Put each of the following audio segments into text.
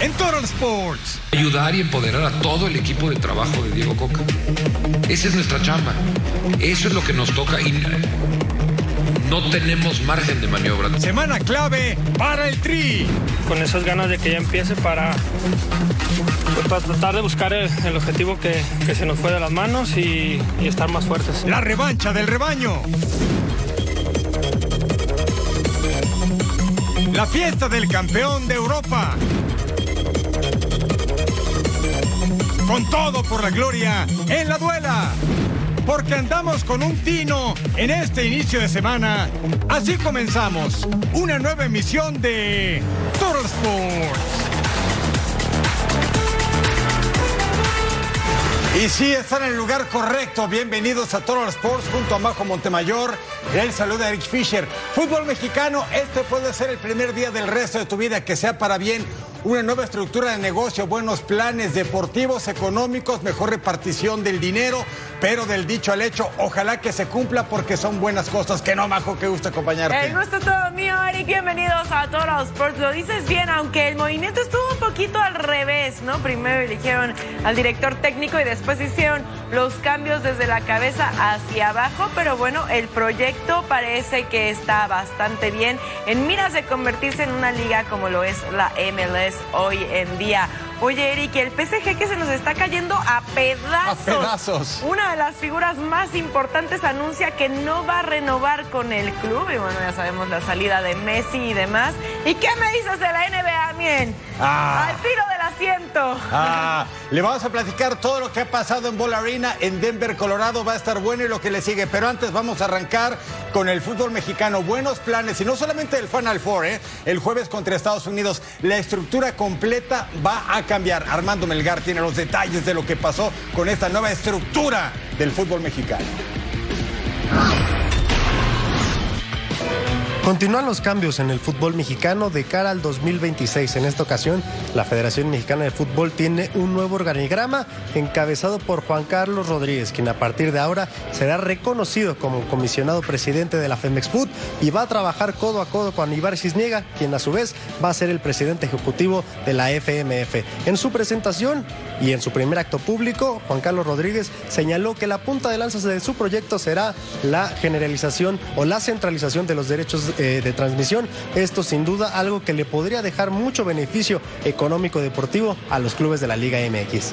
En Total Sports. Ayudar y empoderar a todo el equipo de trabajo de Diego Coca. Esa es nuestra chamba. Eso es lo que nos toca y no tenemos margen de maniobra. Semana clave para el Tri. Con esas ganas de que ya empiece para, pues, para tratar de buscar el, el objetivo que, que, se nos fue de las manos y, y estar más fuertes. La revancha del rebaño. La fiesta del campeón de Europa. Con todo por la gloria en la duela. Porque andamos con un tino en este inicio de semana. Así comenzamos una nueva emisión de Total Sports. Y sí, están en el lugar correcto. Bienvenidos a Total Sports junto a Majo Montemayor. El saludo a Eric Fisher. Fútbol mexicano, este puede ser el primer día del resto de tu vida que sea para bien. Una nueva estructura de negocio, buenos planes deportivos, económicos, mejor repartición del dinero, pero del dicho al hecho, ojalá que se cumpla porque son buenas cosas. Que no, Majo, que gusto acompañarte. El gusto todo mío, Eric. Bienvenidos a Total Sports. Lo dices bien, aunque el movimiento estuvo un poquito al revés, ¿no? Primero eligieron al director técnico y después hicieron los cambios desde la cabeza hacia abajo, pero bueno, el proyecto parece que está bastante bien en miras de convertirse en una liga como lo es la MLS hoy en día. Oye, Eric, el PSG que se nos está cayendo a pedazos. A pedazos. Una de las figuras más importantes anuncia que no va a renovar con el club. Y bueno, ya sabemos la salida de Messi y demás. ¿Y qué me dices de la NBA, Mien? Ah. Al tiro del asiento. Ah, le vamos a platicar todo lo que ha pasado en Ball Arena en Denver, Colorado. Va a estar bueno y lo que le sigue. Pero antes vamos a arrancar con el fútbol mexicano. Buenos planes y no solamente el Final Four, ¿eh? El jueves contra Estados Unidos. La estructura completa va a cambiar. Armando Melgar tiene los detalles de lo que pasó con esta nueva estructura del fútbol mexicano. Continúan los cambios en el fútbol mexicano de cara al 2026. En esta ocasión, la Federación Mexicana de Fútbol tiene un nuevo organigrama encabezado por Juan Carlos Rodríguez, quien a partir de ahora será reconocido como comisionado presidente de la Femex Food y va a trabajar codo a codo con Ibar Cisniega, quien a su vez va a ser el presidente ejecutivo de la FMF. En su presentación y en su primer acto público, Juan Carlos Rodríguez señaló que la punta de lanza de su proyecto será la generalización o la centralización de los derechos eh, de transmisión. Esto sin duda algo que le podría dejar mucho beneficio económico deportivo a los clubes de la Liga MX.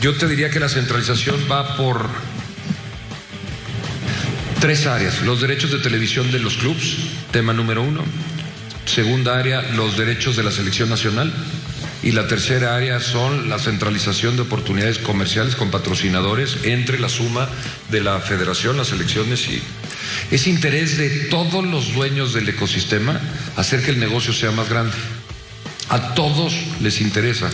Yo te diría que la centralización va por tres áreas. Los derechos de televisión de los clubes, tema número uno. Segunda área, los derechos de la selección nacional. Y la tercera área son la centralización de oportunidades comerciales con patrocinadores entre la suma de la federación, las elecciones y es interés de todos los dueños del ecosistema hacer que el negocio sea más grande. A todos les interesa.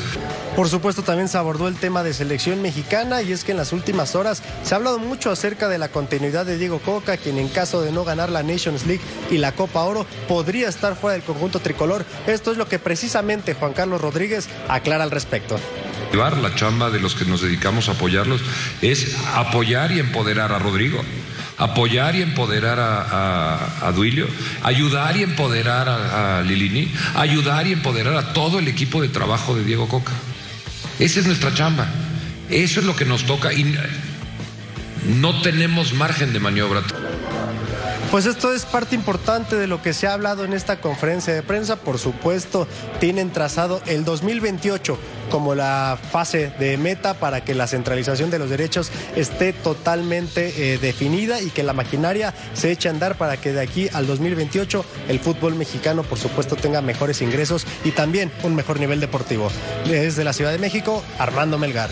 Por supuesto, también se abordó el tema de selección mexicana y es que en las últimas horas se ha hablado mucho acerca de la continuidad de Diego Coca, quien en caso de no ganar la Nations League y la Copa Oro podría estar fuera del conjunto tricolor. Esto es lo que precisamente Juan Carlos Rodríguez aclara al respecto. La chamba de los que nos dedicamos a apoyarlos es apoyar y empoderar a Rodrigo apoyar y empoderar a, Duilio, ayudar y empoderar a, Lilini, ayudar y empoderar a todo el equipo de trabajo de Diego Coca. Esa es nuestra chamba. Eso es lo que nos toca y no tenemos margen de maniobra. Pues esto es parte importante de lo que se ha hablado en esta conferencia de prensa. Por supuesto, tienen trazado el 2028 como la fase de meta para que la centralización de los derechos esté totalmente eh, definida y que la maquinaria se eche a andar para que de aquí al 2028 el fútbol mexicano, por supuesto, tenga mejores ingresos y también un mejor nivel deportivo. Desde la Ciudad de México, Armando Melgar.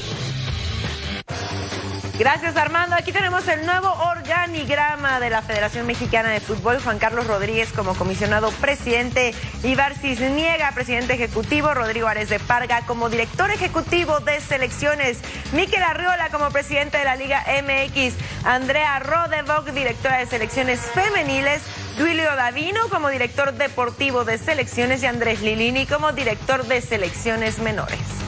Gracias Armando. Aquí tenemos el nuevo organigrama de la Federación Mexicana de Fútbol. Juan Carlos Rodríguez como comisionado presidente, Ibar Cisniega, presidente ejecutivo, Rodrigo Ares de Parga como director ejecutivo de selecciones, Miquel Arriola como presidente de la Liga MX, Andrea Rodevog, directora de selecciones femeniles, Duilio Davino como director deportivo de selecciones y Andrés Lilini como director de selecciones menores.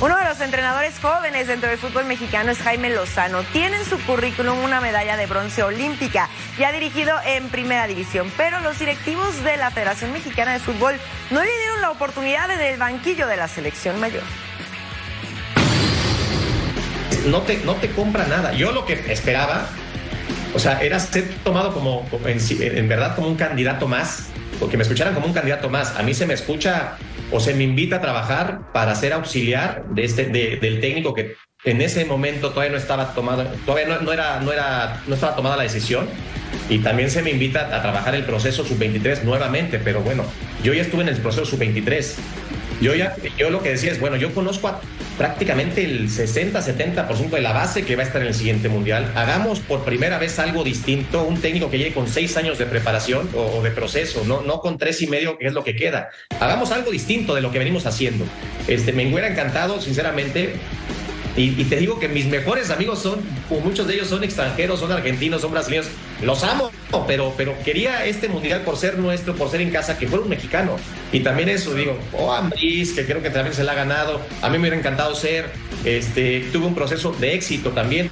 Uno de los entrenadores jóvenes dentro del fútbol mexicano es Jaime Lozano. Tiene en su currículum una medalla de bronce olímpica y ha dirigido en primera división, pero los directivos de la Federación Mexicana de Fútbol no le dieron la oportunidad desde el banquillo de la selección mayor. No te, no te compra nada. Yo lo que esperaba, o sea, era ser tomado como, en, en verdad como un candidato más, porque me escucharan como un candidato más. A mí se me escucha o se me invita a trabajar para ser auxiliar de este, del técnico que en ese momento todavía no estaba tomado, todavía no, era, no, era, no estaba tomada la decisión. Y también se me invita a trabajar el proceso sub-23 nuevamente, pero bueno, yo ya estuve en el proceso sub-23 yo, ya, yo lo que decía es, bueno, yo conozco prácticamente el 60-70% de la base que va a estar en el siguiente mundial. Hagamos por primera vez algo distinto, un técnico que llegue con seis años de preparación o, de proceso, no, no con tres y medio, que es lo que queda. Hagamos algo distinto de lo que venimos haciendo. Este, me hubiera encantado, sinceramente, y, te digo que mis mejores amigos son, muchos de ellos son extranjeros, son argentinos, son brasileños. Los amo, pero, pero quería este mundial por ser nuestro, por ser en casa, que fuera un mexicano. Y también eso, digo, oh, Ambris, que creo que también se la ha ganado. A mí me hubiera encantado ser. Este, tuve un proceso de éxito también.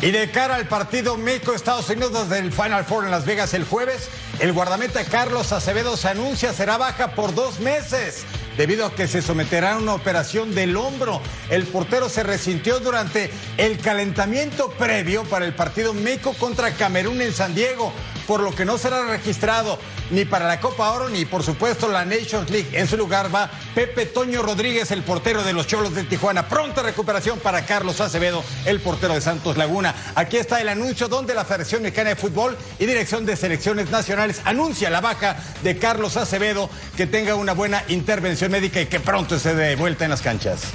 Y de cara al partido México-Estados Unidos desde el Final Four en Las Vegas el jueves, el guardameta Carlos Acevedo se anuncia será baja por dos meses debido a que se someterá a una operación del hombro. El portero se resintió durante el calentamiento previo para el partido México contra Camerún en San Diego, por lo que no será registrado ni para la Copa Oro ni por supuesto la Nations League. En su lugar va Pepe Toño Rodríguez, el portero de los Cholos de Tijuana. Pronta recuperación para Carlos Acevedo, el portero de Santos Laguna. Aquí está el anuncio donde la Federación Mexicana de Fútbol y Dirección de Selecciones Nacionales anuncia la baja de Carlos Acevedo, que tenga una buena intervención médica y que pronto se dé vuelta en las canchas.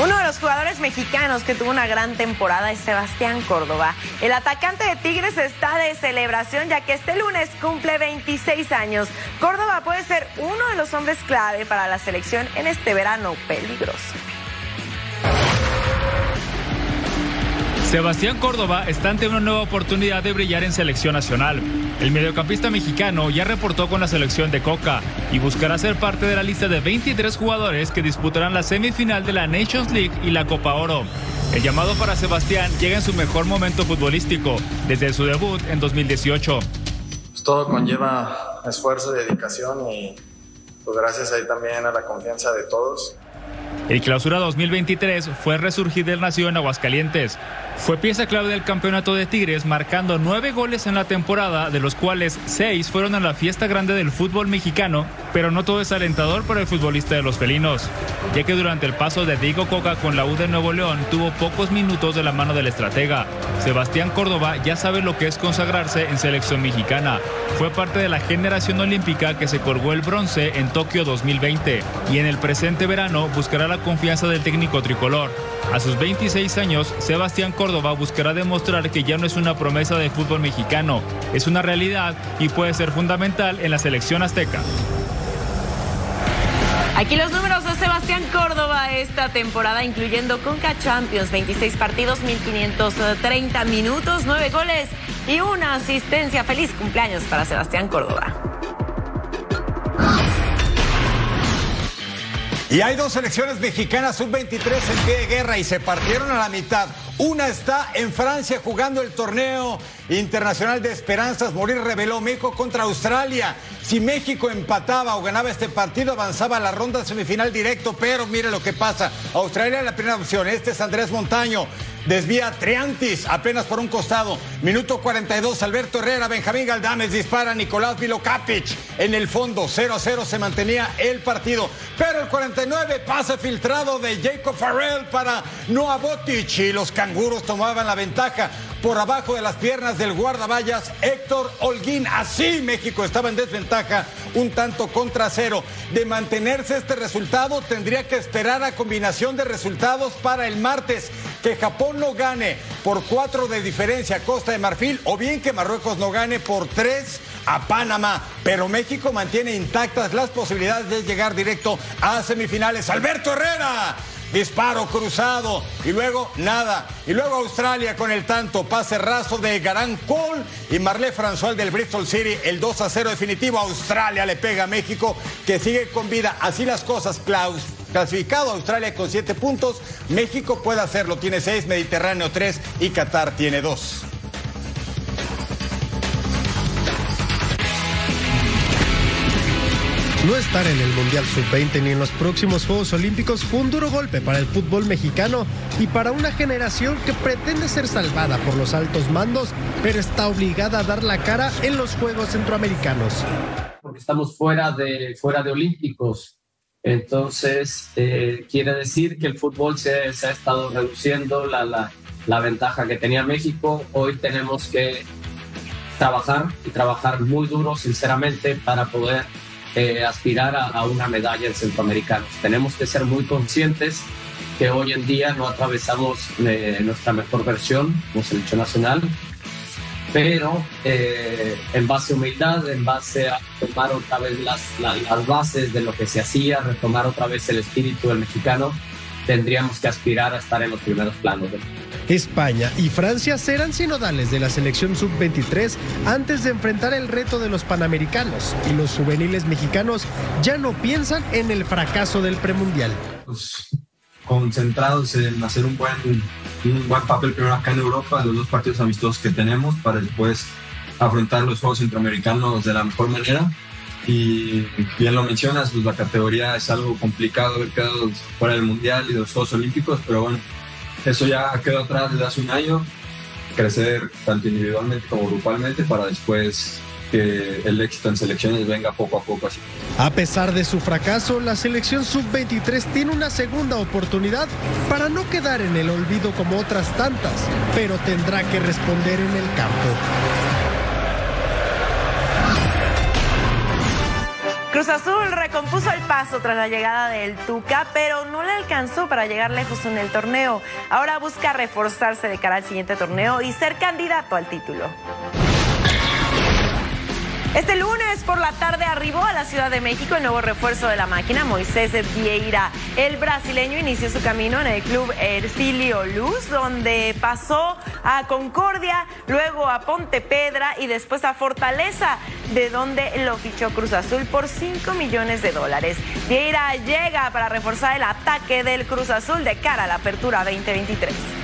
Uno de los jugadores mexicanos que tuvo una gran temporada es Sebastián Córdoba. El atacante de Tigres está de celebración ya que este lunes cumple 26 años. Córdoba puede ser uno de los hombres clave para la selección en este verano peligroso. Sebastián Córdoba está ante una nueva oportunidad de brillar en selección nacional. El mediocampista mexicano ya reportó con la selección de Coca y buscará ser parte de la lista de 23 jugadores que disputarán la semifinal de la Nations League y la Copa Oro. El llamado para Sebastián llega en su mejor momento futbolístico, desde su debut en 2018. Pues todo conlleva esfuerzo y dedicación y pues gracias ahí también a la confianza de todos el Clausura 2023 fue resurgir del nacido en Aguascalientes. Fue pieza clave del campeonato de Tigres, marcando nueve goles en la temporada, de los cuales seis fueron a la fiesta grande del fútbol mexicano, pero no todo es alentador para el futbolista de los felinos, ya que durante el paso de Diego Coca con la U de Nuevo León tuvo pocos minutos de la mano del estratega. Sebastián Córdoba ya sabe lo que es consagrarse en selección mexicana. Fue parte de la generación olímpica que se colgó el bronce en Tokio 2020 y en el presente verano buscará la confianza del técnico tricolor. A sus 26 años, Sebastián Córdoba buscará demostrar que ya no es una promesa de fútbol mexicano, es una realidad y puede ser fundamental en la selección azteca. Aquí los números de Sebastián Córdoba esta temporada, incluyendo Conca Champions, 26 partidos, 1530 minutos, 9 goles y una asistencia. Feliz cumpleaños para Sebastián Córdoba. Y hay dos selecciones mexicanas sub-23 en pie de guerra y se partieron a la mitad. Una está en Francia jugando el torneo internacional de esperanzas. Morir reveló México contra Australia. Si México empataba o ganaba este partido, avanzaba a la ronda semifinal directo. Pero mire lo que pasa. Australia es la primera opción. Este es Andrés Montaño. desvía Triantis apenas por un costado. Minuto 42, Alberto Herrera, Benjamín Galdames dispara, Nicolás Vilokapic en el fondo. 0 a 0 se mantenía el partido. Pero el 49, pase filtrado de Jacob Farrell para Noah Botic y los canguros tomaban la ventaja por abajo de las piernas del guardaballas Héctor Holguín. Así México estaba en desventaja, un tanto contra cero. De mantenerse este resultado, tendría que esperar a combinación de resultados para el martes. Que Japón no gane por cuatro de diferencia a Costa de Marfil o bien que Marruecos no gane por tres a Panamá. Pero México mantiene intactas las posibilidades de llegar directo a semifinales. Alberto Herrera disparo cruzado y luego nada. Y luego Australia con el tanto, pase raso de Garán Cole y Marlé François del Bristol City, el 2 a 0 definitivo. Australia le pega a México que sigue con vida. Así las cosas, Klaus. Clasificado Australia con 7 puntos, México puede hacerlo, tiene 6, Mediterráneo 3 y Qatar tiene 2. No estar en el Mundial Sub-20 ni en los próximos Juegos Olímpicos fue un duro golpe para el fútbol mexicano y para una generación que pretende ser salvada por los altos mandos, pero está obligada a dar la cara en los Juegos Centroamericanos. Porque estamos fuera de, fuera de Olímpicos. Entonces, eh, quiere decir que el fútbol se, ha estado reduciendo la, la ventaja que tenía México. Hoy tenemos que trabajar y trabajar muy duro, sinceramente, para poder eh, aspirar a, una medalla en centroamericanos. Tenemos que ser muy conscientes que hoy en día no atravesamos eh, nuestra mejor versión como selección nacional, pero eh, en base a humildad, en base a tomar otra vez las, las, bases de lo que se hacía, retomar otra vez el espíritu del mexicano, tendríamos que aspirar a estar en los primeros planos. España y Francia serán sinodales de la selección sub-23 antes de enfrentar el reto de los panamericanos y los juveniles mexicanos ya no piensan en el fracaso del premundial. Concentrados en hacer un buen, un buen papel primero acá en Europa, los dos partidos amistosos que tenemos para después afrontar los Juegos Centroamericanos de la mejor manera y bien lo mencionas, pues la categoría es algo complicado haber quedado fuera del Mundial y los Juegos Olímpicos, pero bueno, eso ya quedó atrás desde hace un año, crecer tanto individualmente como grupalmente para después que el éxito en selecciones venga poco a poco así. A pesar de su fracaso, la selección sub-23 tiene una segunda oportunidad para no quedar en el olvido como otras tantas, pero tendrá que responder en el campo. Cruz Azul recompuso el paso tras la llegada del Tuca, pero no le alcanzó para llegar lejos en el torneo. Ahora busca reforzarse de cara al siguiente torneo y ser candidato al título. Este lunes por la tarde arribó a la Ciudad de México el nuevo refuerzo de la máquina, Moisés Vieira. El brasileño inició su camino en el club Ercilio Luz, donde pasó a Concordia, luego a Ponte Pedra y después a Fortaleza, de donde lo fichó Cruz Azul por 5 millones de dólares. Vieira llega para reforzar el ataque del Cruz Azul de cara a la apertura 2023.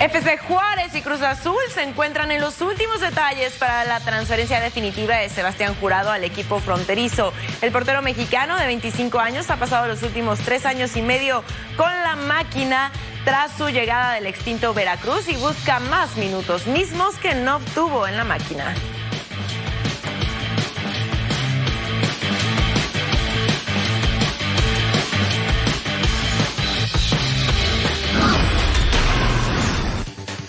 FC Juárez y Cruz Azul se encuentran en los últimos detalles para la transferencia definitiva de Sebastián Jurado al equipo fronterizo. El portero mexicano de 25 años ha pasado los últimos tres años y medio con la máquina tras su llegada del extinto Veracruz y busca más minutos mismos que no obtuvo en la máquina.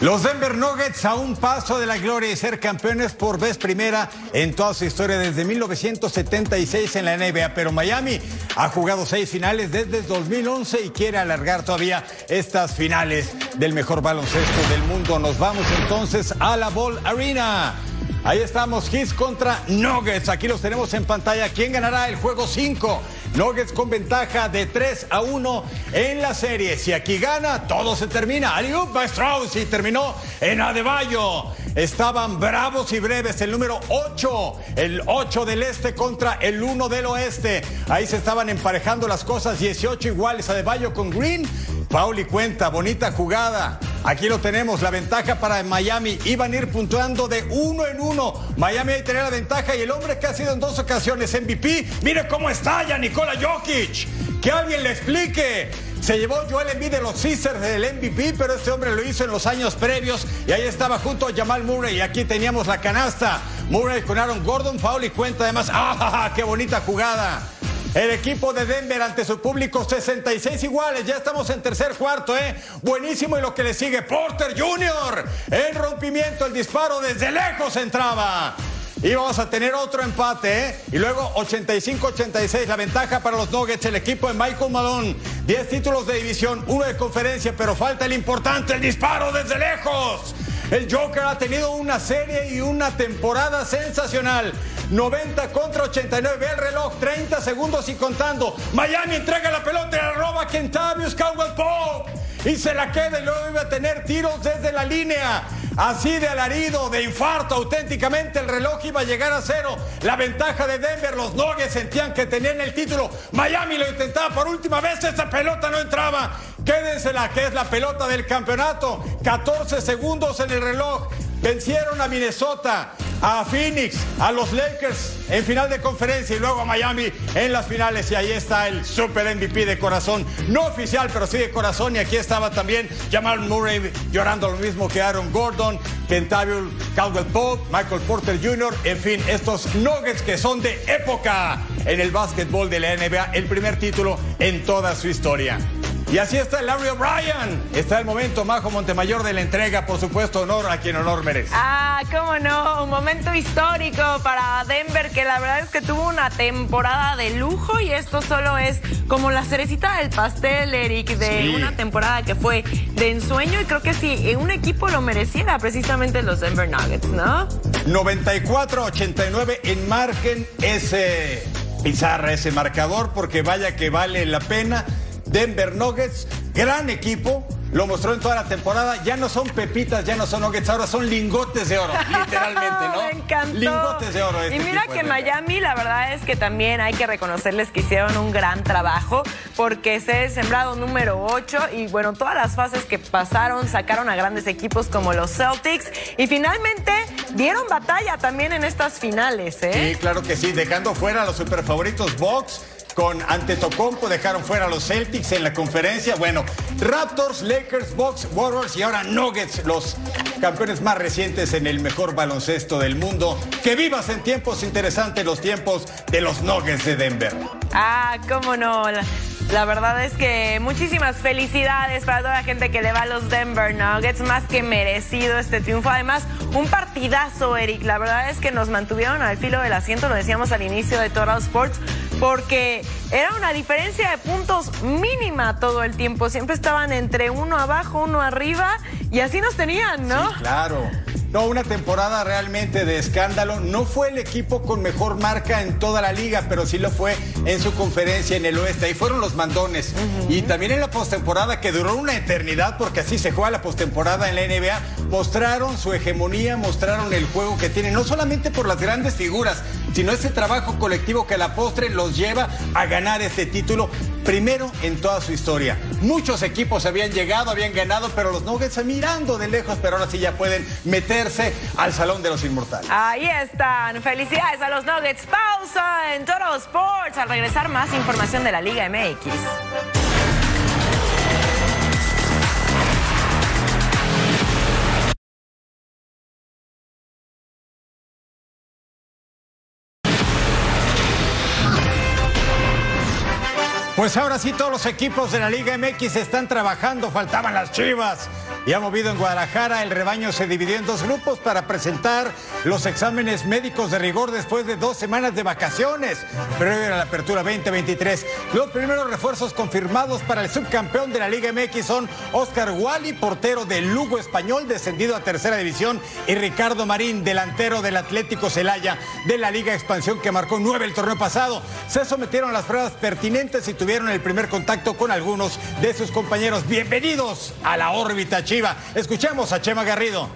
Los Denver Nuggets a un paso de la gloria y ser campeones por vez primera en toda su historia desde 1976 en la NBA. Pero Miami ha jugado seis finales desde 2011 y quiere alargar todavía estas finales del mejor baloncesto del mundo. Nos vamos entonces a la Ball Arena. Ahí estamos, Hits contra Nuggets. Aquí los tenemos en pantalla. ¿Quién ganará el juego 5? Nuggets con ventaja de 3 a 1 en la serie. Si aquí gana, todo se termina. Aliup Strauss y terminó en Adebayo. Estaban bravos y breves. El número 8, el 8 del este contra el 1 del oeste. Ahí se estaban emparejando las cosas. 18 iguales. Adebayo con Green. Pauli cuenta, bonita jugada. Aquí lo tenemos, la ventaja para Miami. Iban a ir puntuando de uno en uno. Miami ahí tenía la ventaja y el hombre que ha sido en dos ocasiones MVP. Mire cómo está ya Nikola Jokic. Que alguien le explique. Se llevó Joel Embiid de los Sixers del MVP, pero este hombre lo hizo en los años previos y ahí estaba junto a Jamal Murray y aquí teníamos la canasta. Murray con Aaron Gordon, foul y cuenta además. ¡Ah, qué bonita jugada! El equipo de Denver ante su público 66 iguales. Ya estamos en tercer cuarto, ¿eh? Buenísimo y lo que le sigue. Porter Jr. El rompimiento, el disparo desde lejos entraba. Y vamos a tener otro empate, ¿eh? Y luego 85-86, la ventaja para los Nuggets, el equipo de Michael Malone. 10 títulos de división, uno de conferencia, pero falta el importante, el disparo desde lejos. El Joker ha tenido una serie y una temporada sensacional. 90 contra 89. Ve el reloj, 30 segundos y contando. Miami entrega la pelota y la roba Kentavious Caldwell Pope. Y se la queda y luego iba a tener tiros desde la línea. Así de alarido, de infarto, auténticamente el reloj iba a llegar a cero. La ventaja de Denver, los Nuggets sentían que tenían el título. Miami lo intentaba por última vez, esa pelota no entraba. Quédensela, que es la pelota del campeonato. 14 segundos en el reloj. Vencieron a Minnesota, a Phoenix, a los Lakers en final de conferencia y luego a Miami en las finales. Y ahí está el super MVP de corazón, no oficial, pero sí de corazón. Y aquí estaba también Jamal Murray llorando lo mismo que Aaron Gordon, Kentavious Caldwell Pope, Michael Porter Jr. En fin, estos Nuggets que son de época en el básquetbol de la NBA, el primer título en toda su historia. Y así está Larry O'Brien. Está el momento, Majo Montemayor, de la entrega. Por supuesto, honor a quien honor merece. Ah, cómo no. Un momento histórico para Denver, que la verdad es que tuvo una temporada de lujo y esto solo es como la cerecita del pastel, Eric, de una temporada que fue de ensueño. Y creo que si un equipo lo mereciera, precisamente los Denver Nuggets, ¿no? 94-89 enmarquen ese pizarra, ese marcador, porque vaya que vale la pena. Denver Nuggets, gran equipo, lo mostró en toda la temporada. Ya no son pepitas, ya no son nuggets, ahora son lingotes de oro, literalmente, ¿no? Me encantó. Lingotes de oro. Este y mira equipo que Miami, la verdad es que también hay que reconocerles que hicieron un gran trabajo porque se sembrado número 8 y bueno, todas las fases que pasaron sacaron a grandes equipos como los Celtics y finalmente dieron batalla también en estas finales, ¿eh? Sí, claro que sí, dejando fuera a los superfavoritos Bucks con Antetokounmpo dejaron fuera a los Celtics en la conferencia. Bueno, Raptors, Lakers, Bucks, Warriors y ahora Nuggets, los campeones más recientes en el mejor baloncesto del mundo. Que vivas en tiempos interesantes los tiempos de los Nuggets de Denver. Ah, cómo no. La, verdad es que muchísimas felicidades para toda la gente que le va a los Denver Nuggets. Más que merecido este triunfo. Además, un partidazo, Eric. La verdad es que nos mantuvieron al filo del asiento, lo decíamos al inicio de Total Sports, porque era una diferencia de puntos mínima todo el tiempo. Siempre estaban entre uno abajo, uno arriba, y así nos tenían, ¿no? Sí, claro. No, una temporada realmente de escándalo. No fue el equipo con mejor marca en toda la liga, pero sí lo fue en su conferencia en el oeste. Ahí fueron los mandones. Y también en la postemporada, que duró una eternidad, porque así se juega la postemporada en la NBA, mostraron su hegemonía, mostraron el juego que tienen, no solamente por las grandes figuras, sino ese trabajo colectivo que a la postre los lleva a ganar este título primero en toda su historia. Muchos equipos habían llegado, habían ganado, pero los Nuggets mirando de lejos, pero ahora sí ya pueden meterse al Salón de los Inmortales. Ahí están. Felicidades a los Nuggets. Pausa en Total Sports. Al regresar, más información de la Liga MX. Pues ahora sí todos los equipos de la Liga MX están trabajando, faltaban las Chivas. Y ha movido en Guadalajara, el rebaño se dividió en dos grupos para presentar los exámenes médicos de rigor después de dos semanas de vacaciones, previo a la apertura 2023. Los primeros refuerzos confirmados para el subcampeón de la Liga MX son Oscar Wally, portero del Lugo Español, descendido a tercera división, y Ricardo Marín, delantero del Atlético Celaya de la Liga Expansión, que marcó nueve el torneo pasado. Se sometieron a las pruebas pertinentes y tuvieron el primer contacto con algunos de sus compañeros. Bienvenidos a la órbita Chiva. Escuchemos a Chema Garrido.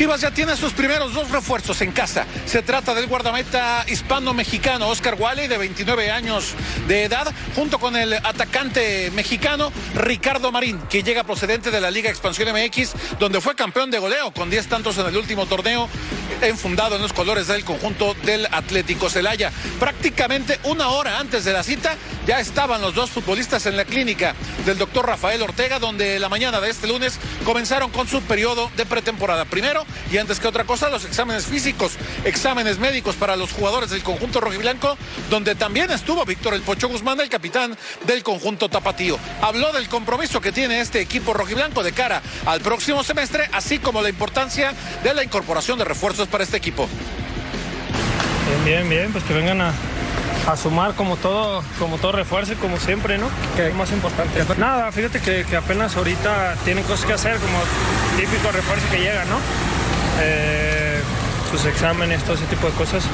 Chivas ya tiene sus primeros dos refuerzos en casa. Se trata del guardameta hispano-mexicano Oscar Wally, de 29 años de edad, junto con el atacante mexicano Ricardo Marín, que llega procedente de la Liga Expansión MX, donde fue campeón de goleo con 10 tantos en el último torneo, enfundado en los colores del conjunto del Atlético Celaya. Prácticamente una hora antes de la cita, ya estaban los dos futbolistas en la clínica del doctor Rafael Ortega, donde la mañana de este lunes comenzaron con su periodo de pretemporada. Primero, y antes que otra cosa, los exámenes físicos, exámenes médicos para los jugadores del conjunto rojiblanco, donde también estuvo Víctor El Pocho Guzmán, el capitán del conjunto tapatío. Habló del compromiso que tiene este equipo rojiblanco de cara al próximo semestre, así como la importancia de la incorporación de refuerzos para este equipo. Bien, bien, bien, pues que vengan a, a sumar como todo, como todo refuerzo como siempre, ¿no? Que es más importante. Nada, fíjate que, que, apenas ahorita tienen cosas que hacer, como típico refuerzo que llega, ¿no? Eh, sus exámenes, todo ese tipo de cosas,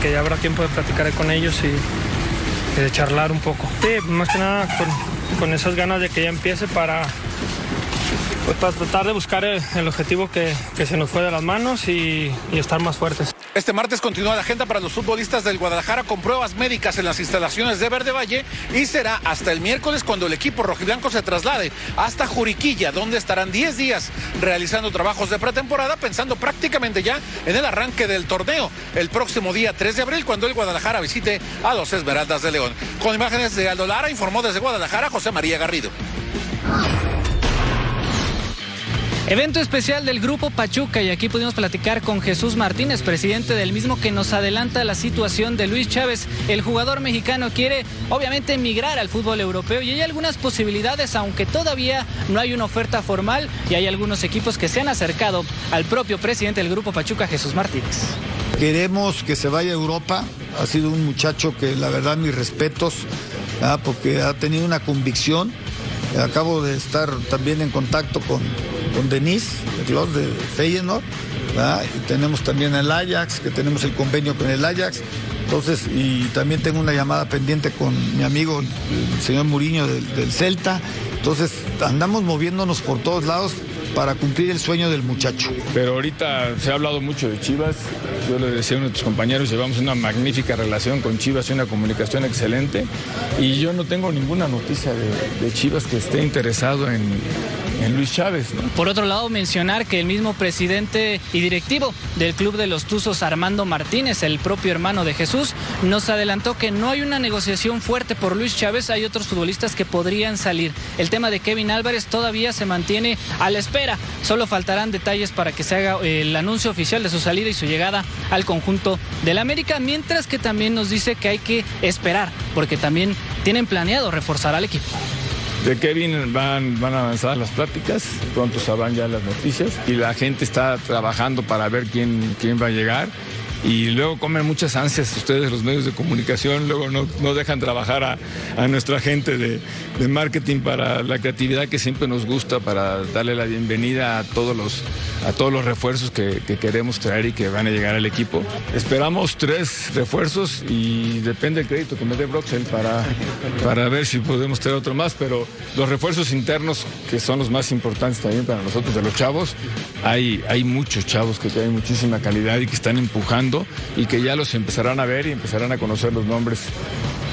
que, ya habrá tiempo de platicar con ellos y, y, de charlar un poco. Sí, más que nada con, con esas ganas de que ya empiece para, pues para tratar de buscar el, el objetivo que, se nos fue de las manos y, y, estar más fuertes. Este martes continúa la agenda para los futbolistas del Guadalajara con pruebas médicas en las instalaciones de Verde Valle y será hasta el miércoles cuando el equipo rojiblanco se traslade hasta Juriquilla, donde estarán 10 días realizando trabajos de pretemporada, pensando prácticamente ya en el arranque del torneo el próximo día 3 de abril, cuando el Guadalajara visite a los Esmeraldas de León. Con imágenes de Aldo Lara, informó desde Guadalajara José María Garrido. Evento especial del Grupo Pachuca y aquí pudimos platicar con Jesús Martínez, presidente del mismo, que nos adelanta la situación de Luis Chávez. El jugador mexicano quiere obviamente emigrar al fútbol europeo y hay algunas posibilidades, aunque todavía no hay una oferta formal y hay algunos equipos que se han acercado al propio presidente del Grupo Pachuca, Jesús Martínez. Queremos que se vaya a Europa. Ha sido un muchacho que la verdad mis respetos, ¿ah? porque ha tenido una convicción. Acabo de estar también en contacto con, con Denise, de de Feyenoord, y tenemos también el Ajax, que tenemos el convenio con el Ajax. Entonces, y también tengo una llamada pendiente con mi amigo, el señor Muriño del, del Celta. Entonces, andamos moviéndonos por todos lados para cumplir el sueño del muchacho. Pero ahorita se ha hablado mucho de Chivas. Yo le decía a nuestros compañeros, llevamos una magnífica relación con Chivas y una comunicación excelente. Y yo no tengo ninguna noticia de, de Chivas que esté interesado en, en Luis Chávez. ¿no? Por otro lado, mencionar que el mismo presidente y directivo del Club de los Tuzos, Armando Martínez, el propio hermano de Jesús, nos adelantó que no hay una negociación fuerte por Luis Chávez, hay otros futbolistas que podrían salir. El tema de Kevin Álvarez todavía se mantiene a la espera. Solo faltarán detalles para que se haga el anuncio oficial de su salida y su llegada al conjunto del América, mientras que también nos dice que hay que esperar, porque también tienen planeado reforzar al equipo. De Kevin van, van avanzar las pláticas, pronto sabrán ya las noticias y la gente está trabajando para ver quién, quién va a llegar y luego comen muchas ansias ustedes, los medios de comunicación, luego no, no dejan trabajar a, a nuestra gente de, de, marketing para la creatividad que siempre nos gusta, para darle la bienvenida a todos los, a todos los refuerzos que, que queremos traer y que van a llegar al equipo. Esperamos tres refuerzos y depende del crédito que me dé Broxel para, para ver si podemos traer otro más, pero los refuerzos internos, que son los más importantes también para nosotros, de los chavos, hay, hay muchos chavos que tienen muchísima calidad y que están empujando y que ya los empezarán a ver y empezarán a conocer los nombres.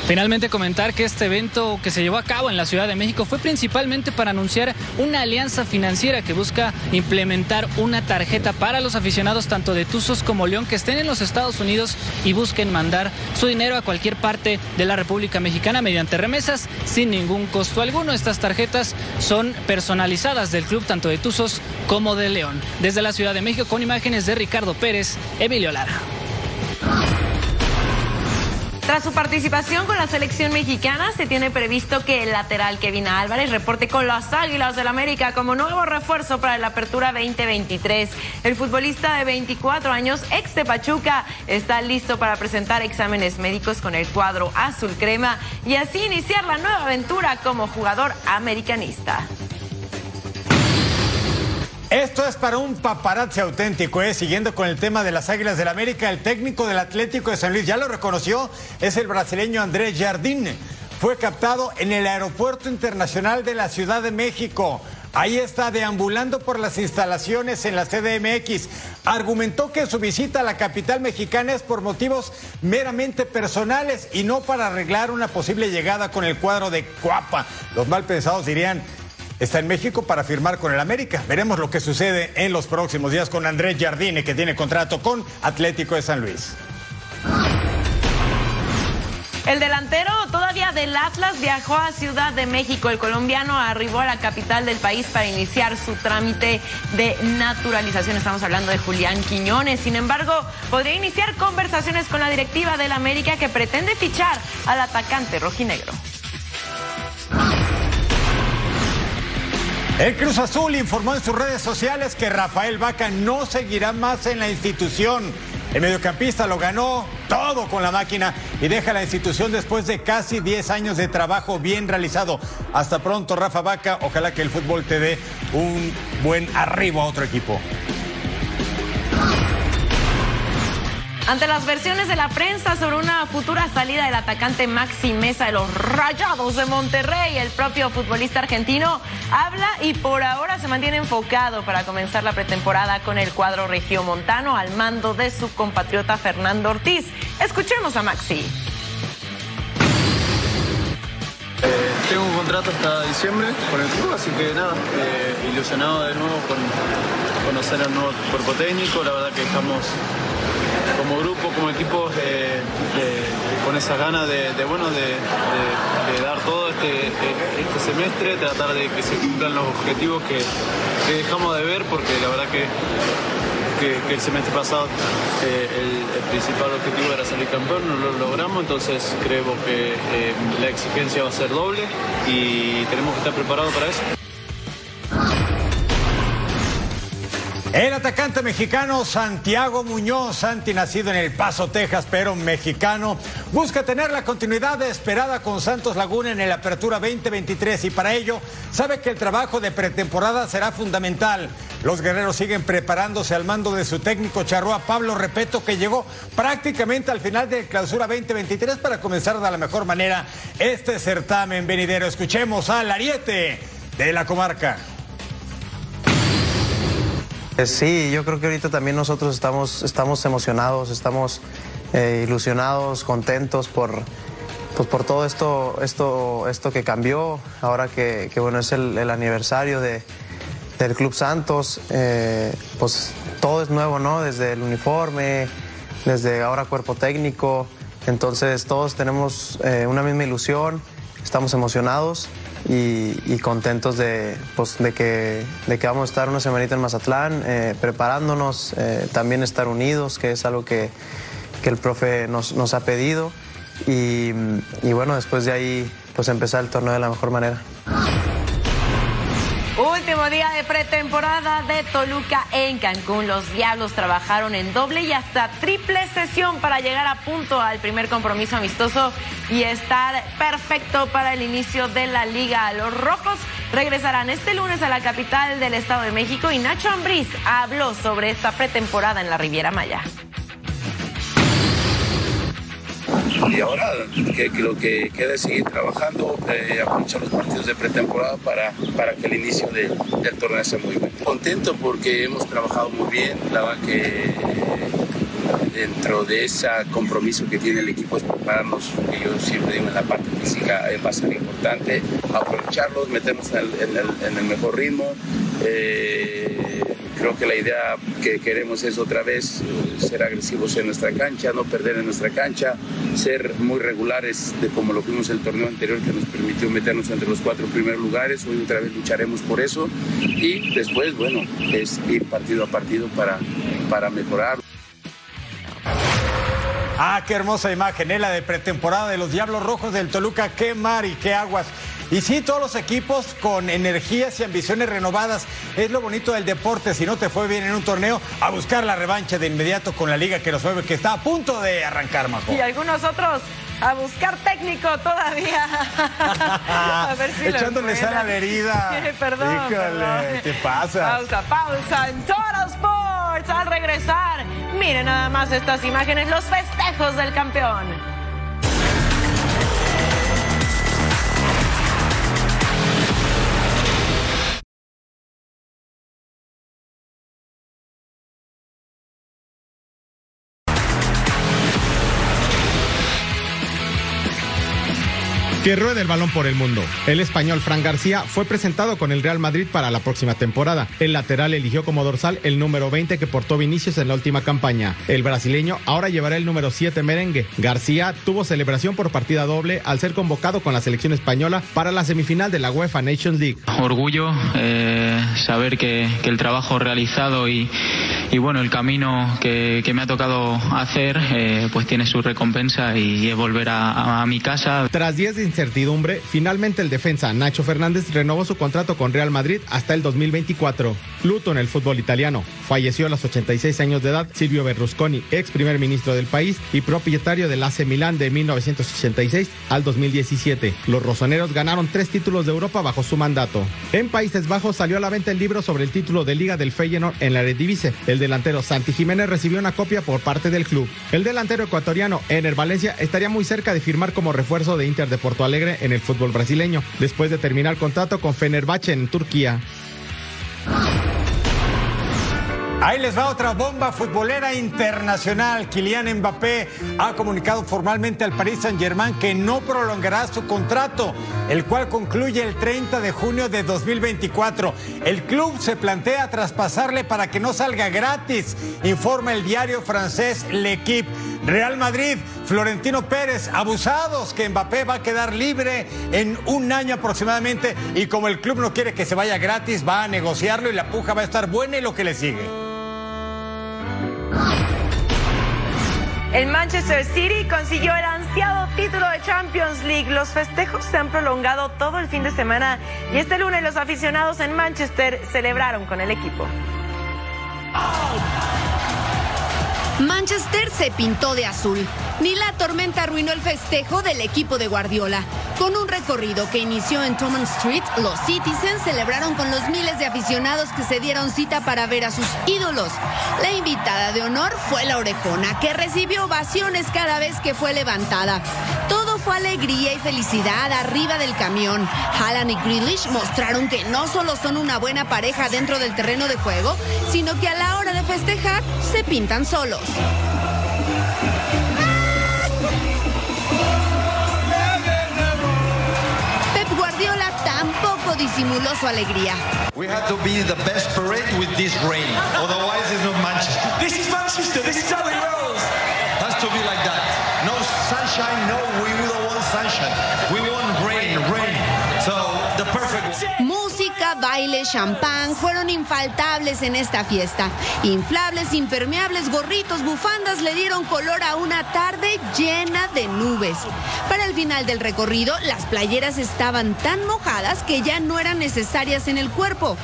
Finalmente comentar que este evento que se llevó a cabo en la Ciudad de México fue principalmente para anunciar una alianza financiera que busca implementar una tarjeta para los aficionados tanto de Tuzos como León que estén en los Estados Unidos y busquen mandar su dinero a cualquier parte de la República Mexicana mediante remesas sin ningún costo alguno. Estas tarjetas son personalizadas del club tanto de Tuzos como de León. Desde la Ciudad de México con imágenes de Ricardo Pérez, Emilio Lara. Tras su participación con la selección mexicana, se tiene previsto que el lateral Kevin Álvarez reporte con las Águilas del América como nuevo refuerzo para la apertura 2023. El futbolista de 24 años, ex de Pachuca, está listo para presentar exámenes médicos con el cuadro azul crema y así iniciar la nueva aventura como jugador americanista. Esto es para un paparazzi auténtico, ¿eh? siguiendo con el tema de las Águilas del América. El técnico del Atlético de San Luis ya lo reconoció, es el brasileño Andrés Jardín. Fue captado en el Aeropuerto Internacional de la Ciudad de México. Ahí está deambulando por las instalaciones en la CDMX. Argumentó que su visita a la capital mexicana es por motivos meramente personales y no para arreglar una posible llegada con el cuadro de Cuapa. Los mal pensados dirían, está en México para firmar con el América. Veremos lo que sucede en los próximos días con Andrés Jardine, que tiene contrato con Atlético de San Luis. El delantero todavía del Atlas viajó a Ciudad de México. El colombiano arribó a la capital del país para iniciar su trámite de naturalización. Estamos hablando de Julián Quiñones. Sin embargo, podría iniciar conversaciones con la directiva del América que pretende fichar al atacante rojinegro. El Cruz Azul informó en sus redes sociales que Rafael Vaca no seguirá más en la institución. El mediocampista lo ganó todo con la máquina y deja la institución después de casi 10 años de trabajo bien realizado. Hasta pronto, Rafa Vaca. Ojalá que el fútbol te dé un buen arribo a otro equipo. Ante las versiones de la prensa sobre una futura salida del atacante Maxi Mesa de los Rayados de Monterrey, el propio futbolista argentino habla y por ahora se mantiene enfocado para comenzar la pretemporada con el cuadro regiomontano al mando de su compatriota Fernando Ortiz. Escuchemos a Maxi. Eh, tengo un contrato hasta diciembre con el club, así que nada, eh, ilusionado de nuevo con conocer al nuevo cuerpo técnico. La verdad que estamos como grupo, como equipo, eh, eh, con esas ganas de, bueno, de, dar todo este, este, semestre, tratar de que se cumplan los objetivos que, dejamos de ver, porque la verdad que, que, el semestre pasado eh, el, principal objetivo era salir campeón, no lo logramos, entonces creo que la exigencia va a ser doble y tenemos que estar preparados para eso. El atacante mexicano Santiago Muñoz, Santi nacido en El Paso, Texas, pero mexicano, busca tener la continuidad esperada con Santos Laguna en el Apertura 2023 y para ello sabe que el trabajo de pretemporada será fundamental. Los guerreros siguen preparándose al mando de su técnico charroa Pablo Repeto, que llegó prácticamente al final de clausura 2023 para comenzar de la mejor manera este certamen venidero. Escuchemos al ariete de la comarca. Eh, sí, yo creo que ahorita también nosotros estamos, estamos emocionados, estamos eh, ilusionados, contentos por, pues por todo esto, esto, esto que cambió, ahora que, bueno, es el, aniversario de, del Club Santos, eh, pues todo es nuevo, ¿no? Desde el uniforme, desde ahora cuerpo técnico, entonces todos tenemos una misma ilusión, estamos emocionados y, contentos de, pues, de, que, de que vamos a estar una semanita en Mazatlán, eh, preparándonos, eh, también estar unidos, que es algo que, que el profe nos, nos ha pedido. Y, y, bueno, después de ahí, pues empezar el torneo de la mejor manera. Último día de pretemporada de Toluca en Cancún. Los Diablos trabajaron en doble y hasta triple sesión para llegar a punto al primer compromiso amistoso y estar perfecto para el inicio de la liga. Los Rojos regresarán este lunes a la capital del Estado de México y Nacho Ambriz habló sobre esta pretemporada en la Riviera Maya. Y ahora lo que queda es seguir trabajando, eh, aprovechar los partidos de pretemporada para, para que el inicio del torneo sea muy bueno. Contento porque hemos trabajado muy bien, la verdad que dentro de ese compromiso que tiene el equipo es prepararnos, que yo siempre digo en la parte física es bastante importante, aprovecharlos, meternos en el, en el, mejor ritmo. Eh, creo que la idea que queremos es otra vez eh, ser agresivos en nuestra cancha, no perder en nuestra cancha, ser muy regulares de como lo fuimos el torneo anterior que nos permitió meternos entre los cuatro primeros lugares. Hoy otra vez lucharemos por eso y después, bueno, es ir partido a partido para, para mejorar. Ah, qué hermosa imagen, ¿eh? la de pretemporada de los Diablos Rojos del Toluca. Qué mar y qué aguas. Y sí, todos los equipos con energías y ambiciones renovadas. Es lo bonito del deporte. Si no te fue bien en un torneo, a buscar la revancha de inmediato con la liga que nos fue, que está a punto de arrancar, Majo. Y algunos otros a buscar técnico todavía. a ver si Echándole sal a la herida. perdón, Híjole, ¿qué pasa? Pausa, pausa en Total Sports. Al regresar, miren nada más estas imágenes, los festejos del campeón. Que ruede el balón por el mundo. El español Fran García fue presentado con el Real Madrid para la próxima temporada. El lateral eligió como dorsal el número 20 que portó Vinicius en la última campaña. El brasileño ahora llevará el número 7 merengue. García tuvo celebración por partida doble al ser convocado con la selección española para la semifinal de la UEFA Nations League. Orgullo eh, saber que, que, el trabajo realizado y, y bueno, el camino que, que, me ha tocado hacer eh, pues tiene su recompensa y es volver a, a mi casa. Tras 10 de incertidumbre, finalmente el defensa Nacho Fernández renovó su contrato con Real Madrid hasta el 2024. Luto en el fútbol italiano. Falleció a los 86 años de edad Silvio Berlusconi, ex primer ministro del país y propietario del AC Milán de 1986 al 2017. Los rosoneros ganaron tres títulos de Europa bajo su mandato. En Países Bajos salió a la venta el libro sobre el título de Liga del Feyenoord en la Eredivisie. El delantero Santi Jiménez recibió una copia por parte del club. El delantero ecuatoriano Ener Valencia estaría muy cerca de firmar como refuerzo de Inter de Alegre en el fútbol brasileño, después de terminar contrato con Fenerbahce en Turquía. Ahí les va otra bomba futbolera internacional. Kylian Mbappé ha comunicado formalmente al Paris Saint-Germain que no prolongará su contrato, el cual concluye el 30 de junio de 2024. El club se plantea traspasarle para que no salga gratis, informa el diario francés L'Equipe. Real Madrid, Florentino Pérez, abusados que Mbappé va a quedar libre en un año aproximadamente y como el club no quiere que se vaya gratis, va a negociarlo y la puja va a estar buena y lo que le sigue. El Manchester City consiguió el ansiado título de Champions League. Los festejos se han prolongado todo el fin de semana y este lunes los aficionados en Manchester celebraron con el equipo. Manchester se pintó de azul. Ni la tormenta arruinó el festejo del equipo de Guardiola. Con un recorrido que inició en Thomas Street, los Citizens celebraron con los miles de aficionados que se dieron cita para ver a sus ídolos. La invitada de honor fue la orejona, que recibió ovaciones cada vez que fue levantada. Todo fue alegría y felicidad arriba del camión. Haaland y Grealish mostraron que no solo son una buena pareja dentro del terreno de juego, sino que a la hora de festejar se pintan solos. Pep Guardiola tampoco disimuló su alegría. We had to be the best parade with this rain. Otherwise, it's not Manchester. This is Manchester. This is how it rolls. Has to be like that. No sunshine. No, we possession. Baile, champán fueron infaltables en esta fiesta. Inflables, impermeables, gorritos, bufandas le dieron color a una tarde llena de nubes. Para el final del recorrido, las playeras estaban tan mojadas que ya no eran necesarias en el cuerpo.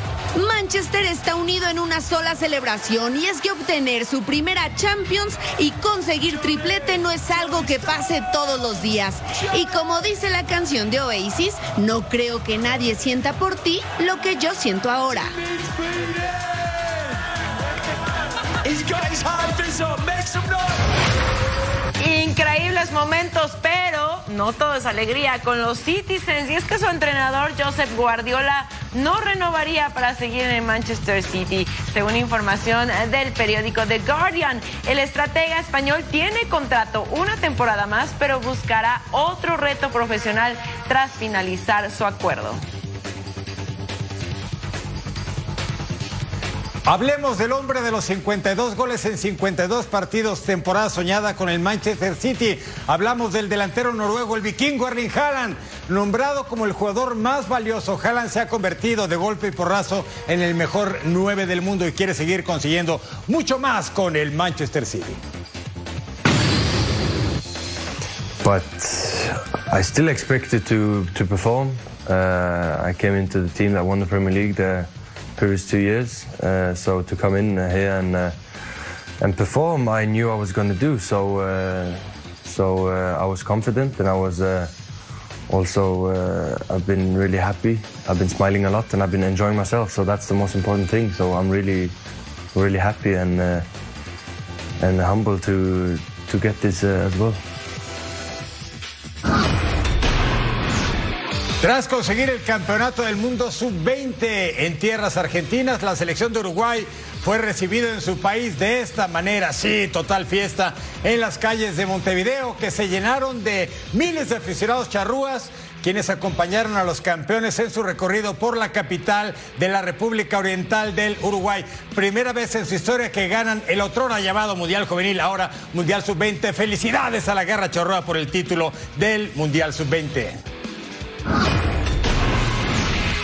Manchester está unido en una sola celebración y es que obtener su primera Champions y conseguir triplete no es algo que pase todos los días. Y como dice la canción de Oasis, no creo que nadie sienta por ti lo que yo siento ahora. Increíbles momentos, pero no todo es alegría con los Citizens. Y es que su entrenador, Joseph Guardiola, no renovaría para seguir en el Manchester City. Según información del periódico The Guardian, el estratega español tiene contrato una temporada más, pero buscará otro reto profesional tras finalizar su acuerdo. Hablemos del hombre de los 52 goles en 52 partidos, temporada soñada con el Manchester City. Hablamos del delantero noruego, el vikingo Erling Haaland, nombrado como el jugador más valioso. Haaland se ha convertido de golpe y porrazo en el mejor 9 del mundo y quiere seguir consiguiendo mucho más con el Manchester City. But I still expected to perform. Uh, I came into the team that won the Premier League. Previous two years. Uh, so to come in here and uh, and perform, I knew I was going to do. So uh, so I was confident, and I was also I've been really happy. I've been smiling a lot, and I've been enjoying myself. So that's the most important thing. So I'm really really happy and and humble to to get this as well. Tras conseguir el campeonato del mundo sub-20 en tierras argentinas, la selección de Uruguay fue recibida en su país de esta manera, sí, total fiesta, en las calles de Montevideo, que se llenaron de miles de aficionados charrúas quienes acompañaron a los campeones en su recorrido por la capital de la República Oriental del Uruguay. Primera vez en su historia que ganan el otrora llamado Mundial Juvenil, ahora Mundial Sub-20. Felicidades a la Guerra Chorroa por el título del Mundial Sub-20.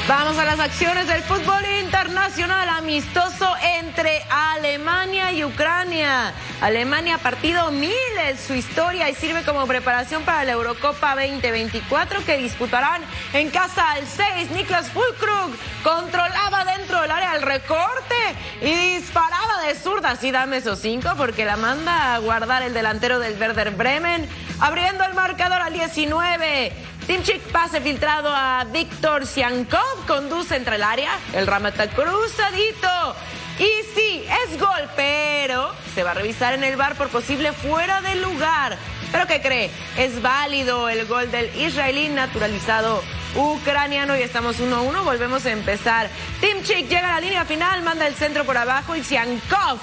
Vamos a las acciones del fútbol internacional amistoso entre Alemania y Ucrania. Alemania partido mil en su historia y sirve como preparación para la Eurocopa 2024 que disputarán en casa al 6. Niklas Fulkrug controlaba dentro del área el recorte y disparaba de zurda. Así dame esos cinco porque la manda a guardar el delantero del Werder Bremen, abriendo el marcador al 19. Timchik pase filtrado a Víctor Siankov, conduce entre el área, el ramata cruzadito. Y sí, es gol, pero se va a revisar en el bar por posible fuera de lugar. ¿Pero qué cree? Es válido el gol del israelí naturalizado ucraniano y estamos 1-1. Volvemos a empezar. Timchik llega a la línea final, manda el centro por abajo y Siankov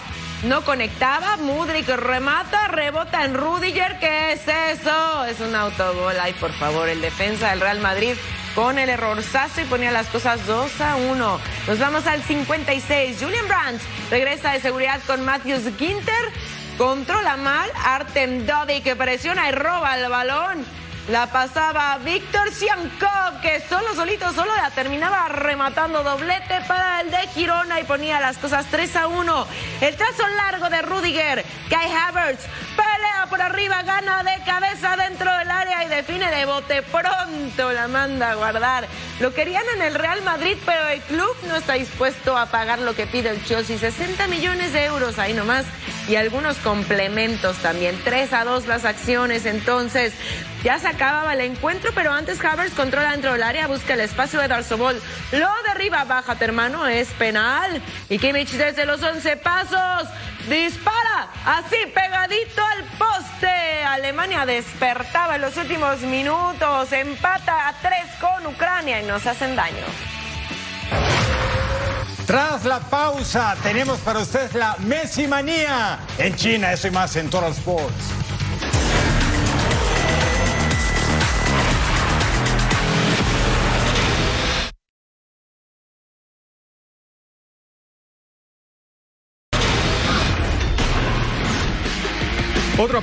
no conectaba. Mudrik remata, rebota en Rudiger. ¿Qué es eso? Es un autogol. Ay, por favor, el defensa del Real Madrid con el error Sasso y ponía las cosas 2 a 1. Nos vamos al 56. Julian Brandt regresa de seguridad con Matthews Ginter. Controla mal. Artem Dodi que presiona y roba el balón. La pasaba Víctor Siankov, que solo solito, solo la terminaba rematando doblete para el de Girona y ponía las cosas 3 a 1. El trazo largo de Rudiger, Kai Havertz, pelea por arriba, gana de cabeza dentro del área y define de bote pronto, la manda a guardar. Lo querían en el Real Madrid, pero el club no está dispuesto a pagar lo que pide el Chelsea, 60 millones de euros ahí nomás y algunos complementos también. 3 a 2 las acciones, entonces ya se acababa el encuentro, pero antes Havertz controla dentro del área, busca el espacio de Darsobol. Lo derriba, bájate hermano, es penal. Y Kimmich desde los 11 pasos dispara, así pegadito al poste. Alemania despertaba en los últimos minutos, empata a 3 con Ucrania y nos hacen daño. Tras la pausa, tenemos para ustedes la Messi manía en China, eso y más en Total Sports.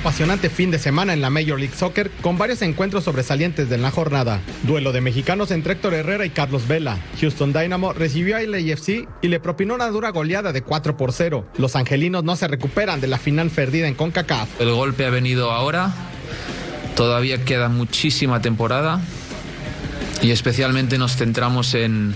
Apasionante fin de semana en la Major League Soccer con varios encuentros sobresalientes de la jornada. Duelo de mexicanos entre Héctor Herrera y Carlos Vela. Houston Dynamo recibió a LAFC y le propinó una dura goleada de 4 por 0. Los angelinos no se recuperan de la final perdida en CONCACAF. El golpe ha venido ahora. Todavía queda muchísima temporada y especialmente nos centramos en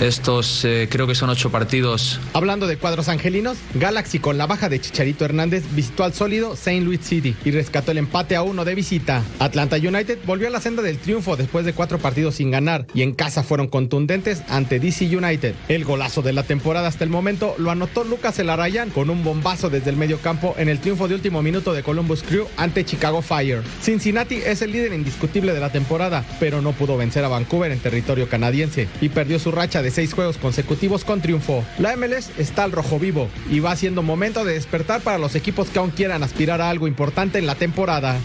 estos, eh, creo que son ocho partidos. Hablando de cuadros angelinos, Galaxy con la baja de Chicharito Hernández visitó al sólido St. Louis City y rescató el empate a uno de visita. Atlanta United volvió a la senda del triunfo después de cuatro partidos sin ganar y en casa fueron contundentes ante DC United. El golazo de la temporada hasta el momento lo anotó Lucas Elarayán con un bombazo desde el medio campo en el triunfo de último minuto de Columbus Crew ante Chicago Fire. Cincinnati es el líder indiscutible de la temporada, pero no pudo vencer a Vancouver en territorio canadiense y perdió su racha de seis juegos consecutivos con triunfo. La MLS está al rojo vivo y va siendo momento de despertar para los equipos que aún quieran aspirar a algo importante en la temporada.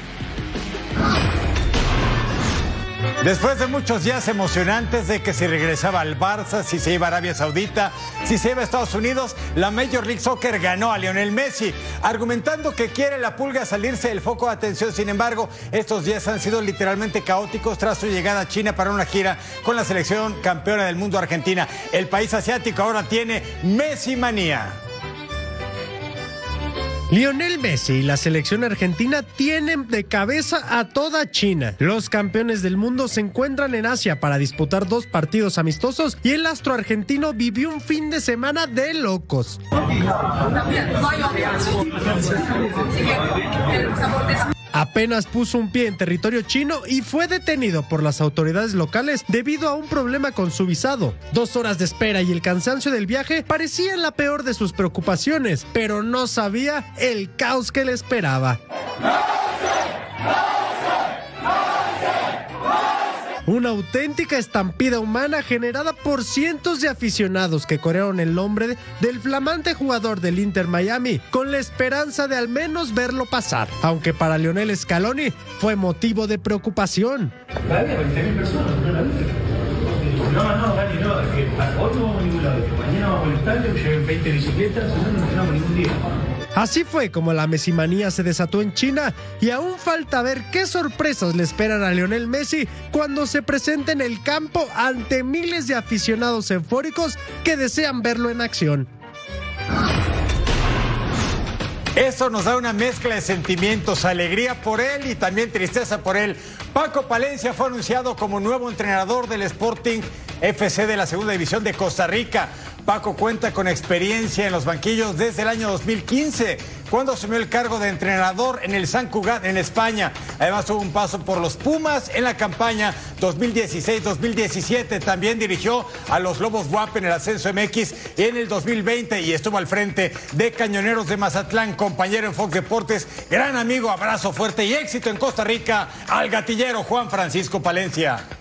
Después de muchos días emocionantes de que si regresaba al Barça, si se iba a Arabia Saudita, si se iba a Estados Unidos, la Major League Soccer ganó a Lionel Messi, argumentando que quiere la pulga salirse del foco de atención. Sin embargo, estos días han sido literalmente caóticos tras su llegada a China para una gira con la selección campeona del mundo Argentina. El país asiático ahora tiene Messi manía. Lionel Messi y la selección argentina tienen de cabeza a toda China. Los campeones del mundo se encuentran en Asia para disputar dos partidos amistosos y el astro argentino vivió un fin de semana de locos. Apenas puso un pie en territorio chino y fue detenido por las autoridades locales debido a un problema con su visado. Dos horas de espera y el cansancio del viaje parecían la peor de sus preocupaciones, pero no sabía el caos que le esperaba. Una auténtica estampida humana generada por cientos de aficionados que corrieron el nombre del flamante jugador del Inter Miami con la esperanza de al menos verlo pasar, aunque para Lionel Scaloni fue motivo de preocupación. No, no, Dani, no, es que hoy no mañana vamos al estadio, lleven 20 bicicletas, no, ningún día. Así fue como la mesimanía se desató en China y aún falta ver qué sorpresas le esperan a Lionel Messi cuando se presente en el campo ante miles de aficionados eufóricos que desean verlo en acción. Eso nos da una mezcla de sentimientos, alegría por él y también tristeza por él. Paco Palencia fue anunciado como nuevo entrenador del Sporting FC de la Segunda División de Costa Rica. Paco cuenta con experiencia en los banquillos desde el año 2015, cuando asumió el cargo de entrenador en el San Cugat en España. Además tuvo un paso por los Pumas en la campaña 2016-2017. También dirigió a los Lobos Guap en el ascenso MX en el 2020 y estuvo al frente de Cañoneros de Mazatlán, compañero en Fox Deportes, gran amigo, abrazo fuerte y éxito en Costa Rica al gatillero Juan Francisco Palencia.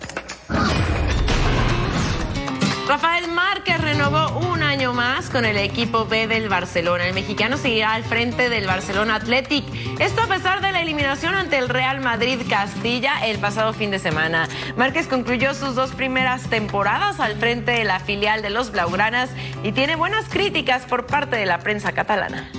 Rafael Márquez renovó un año más con el equipo B del Barcelona. El mexicano seguirá al frente del Barcelona Athletic. Esto a pesar de la eliminación ante el Real Madrid Castilla el pasado fin de semana. Márquez concluyó sus dos primeras temporadas al frente de la filial de los Blaugranas y tiene buenas críticas por parte de la prensa catalana.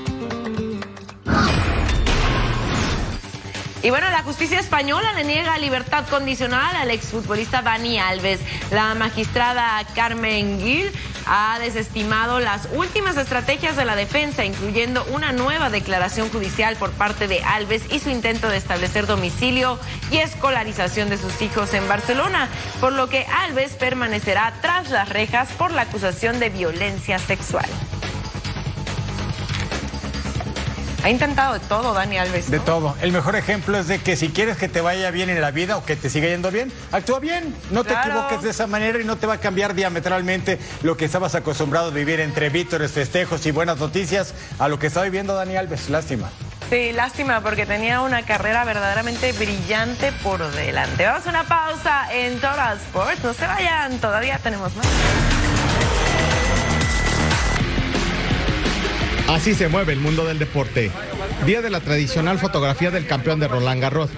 Y bueno, la justicia española le niega libertad condicional al exfutbolista Dani Alves. La magistrada Carmen Gil ha desestimado las últimas estrategias de la defensa, incluyendo una nueva declaración judicial por parte de Alves y su intento de establecer domicilio y escolarización de sus hijos en Barcelona, por lo que Alves permanecerá tras las rejas por la acusación de violencia sexual. Ha intentado de todo Dani Alves. ¿no? De todo. El mejor ejemplo es de que si quieres que te vaya bien en la vida o que te siga yendo bien, actúa bien. No te Claro. equivoques de esa manera y no te va a cambiar diametralmente lo que estabas acostumbrado a vivir entre vítores, festejos y buenas noticias a lo que está viviendo Dani Alves. Lástima. Sí, lástima porque tenía una carrera verdaderamente brillante por delante. Vamos a una pausa en Total Sports. No se vayan, todavía tenemos más. Así se mueve el mundo del deporte. Día de la tradicional fotografía del campeón de Roland Garros.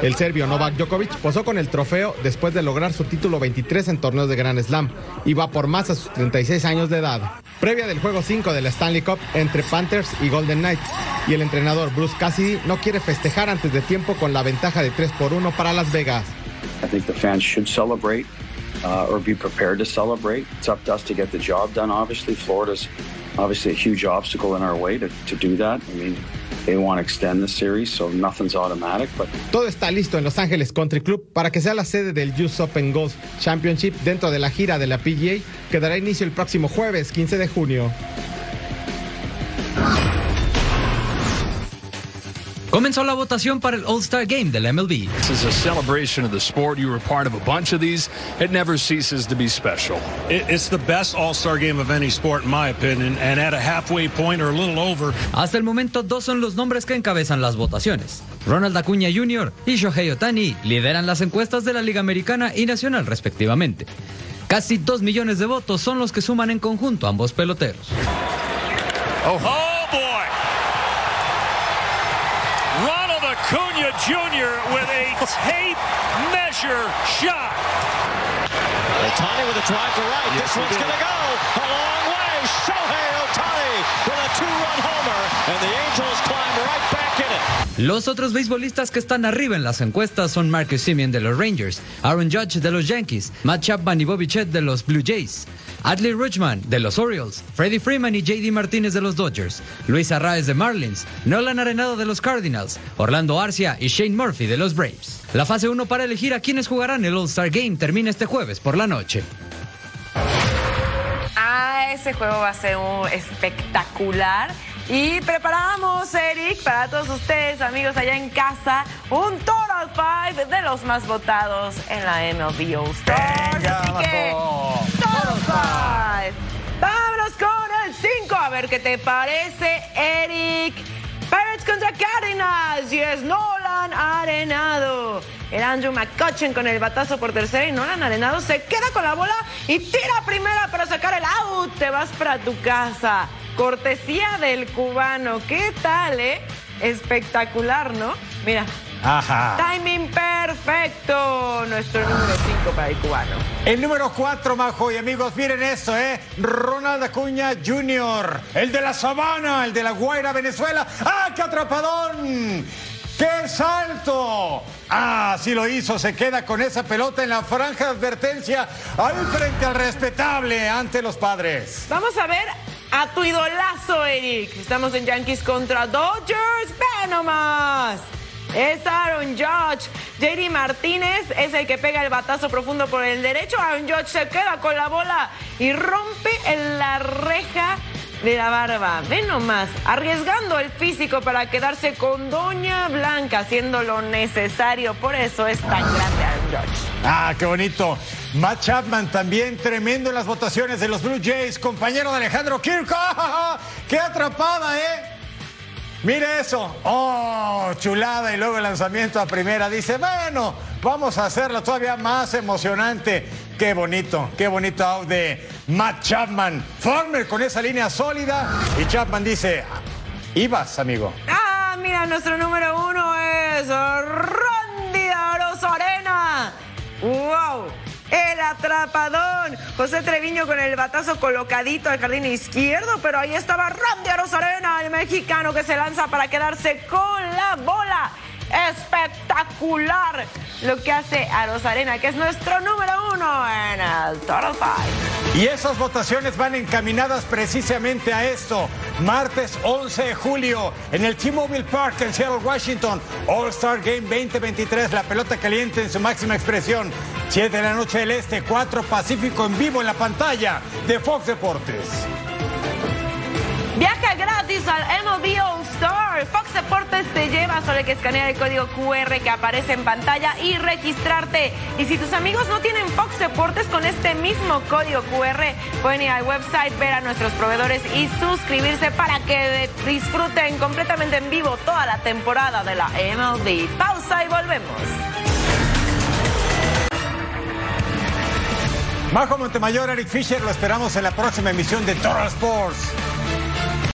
El serbio Novak Djokovic posó con el trofeo después de lograr su título 23 en torneos de Grand Slam y va por más a sus 36 años de edad. Previa del juego 5 de la Stanley Cup entre Panthers y Golden Knights. Y el entrenador Bruce Cassidy no quiere festejar antes de tiempo con la ventaja de 3 por 1 para Las Vegas. I think the fans should celebrate uh, or be prepared to celebrate. It's up to us to get the job done. Obviously, Florida's obviously a huge obstacle in our way to, to do that. I mean, they want to extend the series, so nothing's automatic. But Todo está listo en Los Ángeles Country Club para que sea la sede del US Open Golf Championship dentro de la gira de la PGA que dará inicio el próximo jueves 15 de junio. Comenzó la votación para el All-Star Game del MLB. This is a celebration of the sport. You were part of a bunch of these. It never ceases to be special. It- It's the best All Star game of any sport, in my opinion, and at a halfway point or a little over. Hasta el momento, dos son los nombres que encabezan las votaciones. Ronald Acuña Jr. y Shohei Otani lideran las encuestas de la Liga Americana y Nacional respectivamente. Casi dos millones de votos son los que suman en conjunto ambos peloteros. Oh, Acuna Jr. with a tape measure shot. Otani with a drive to right. this one's going to go a long way. Shohei Los otros beisbolistas que están arriba en las encuestas son Marcus Simeon de los Rangers, Aaron Judge de los Yankees, Matt Chapman y Bobby Chet de los Blue Jays, Adley Rutschman de los Orioles, Freddie Freeman y JD Martínez de los Dodgers, Luis Arraez de Marlins, Nolan Arenado de los Cardinals, Orlando Arcia y Shane Murphy de los Braves. La fase 1 para elegir a quienes jugarán el All-Star Game termina este jueves por la noche. Ah, ese juego va a ser un espectacular. Y preparamos, Eric, para todos ustedes, amigos allá en casa, un Total Five de los más votados en la MLB All Stars. Así que, Total Five. Vámonos con el 5. A ver qué te parece, Eric. Pirates contra Cardinals. Y es Nolan Arenado. El Andrew McCutcheon con el batazo por tercera y Nolan Arenado se queda con la bola y tira primera para sacar el out. Te vas para tu casa. Cortesía del cubano. ¿Qué tal, eh? Espectacular, ¿no? Mira. Ajá. Timing perfecto. Nuestro número 5 para el cubano. El número 4, Majo y amigos, miren esto, ¿eh? Ronald Acuña Jr., el de la Sabana, el de la Guaira, Venezuela. ¡Ah, qué atrapadón! ¡Qué salto! Ah, sí lo hizo, se queda con esa pelota en la franja de advertencia al frente al respetable ante los padres. Vamos a ver a tu idolazo, Eric. Estamos en Yankees contra Dodgers. ¡Ve nomás! Es Aaron Judge. JD Martínez es el que pega el batazo profundo por el derecho. Aaron Judge se queda con la bola y rompe en la reja de la barba. Ve nomás, arriesgando el físico para quedarse con Doña Blanca, haciendo lo necesario. Por eso es tan grande Aaron Judge. Ah, qué bonito. Matt Chapman también tremendo en las votaciones de los Blue Jays, compañero de Alejandro Kirk. ¡Ah! ¡Qué atrapada, eh! Mire eso. Oh, chulada. Y luego el lanzamiento a primera. Dice, bueno, vamos a hacerlo todavía más emocionante. Qué bonito, qué bonito out de Matt Chapman. Farmer con esa línea sólida. Y Chapman dice, ibas, amigo. Ah, mira, nuestro número uno es Randy Arozarena. ¡Wow! El atrapadón. José Treviño con el batazo colocadito al jardín izquierdo, pero ahí estaba Randy Arozarena, el mexicano que se lanza para quedarse con la bola. Espectacular lo que hace Arozarena, que es nuestro número uno en el Total Five. Y esas votaciones van encaminadas precisamente a esto. Martes 11 de julio en el T-Mobile Park en Seattle, Washington. All-Star Game 2023, la pelota caliente en su máxima expresión. 7 de la noche del Este, 4 Pacífico en vivo en la pantalla de Fox Deportes. Viaja gratis al MLB Star. Fox Deportes te lleva, solo hay que escanear el código QR que aparece en pantalla y registrarte. Y si tus amigos no tienen Fox Deportes con este mismo código QR, pueden ir al website, ver a nuestros proveedores y suscribirse para que disfruten completamente en vivo toda la temporada de la MLB. Pausa y volvemos. Majo Montemayor, Eric Fisher, lo esperamos en la próxima emisión de Total Sports.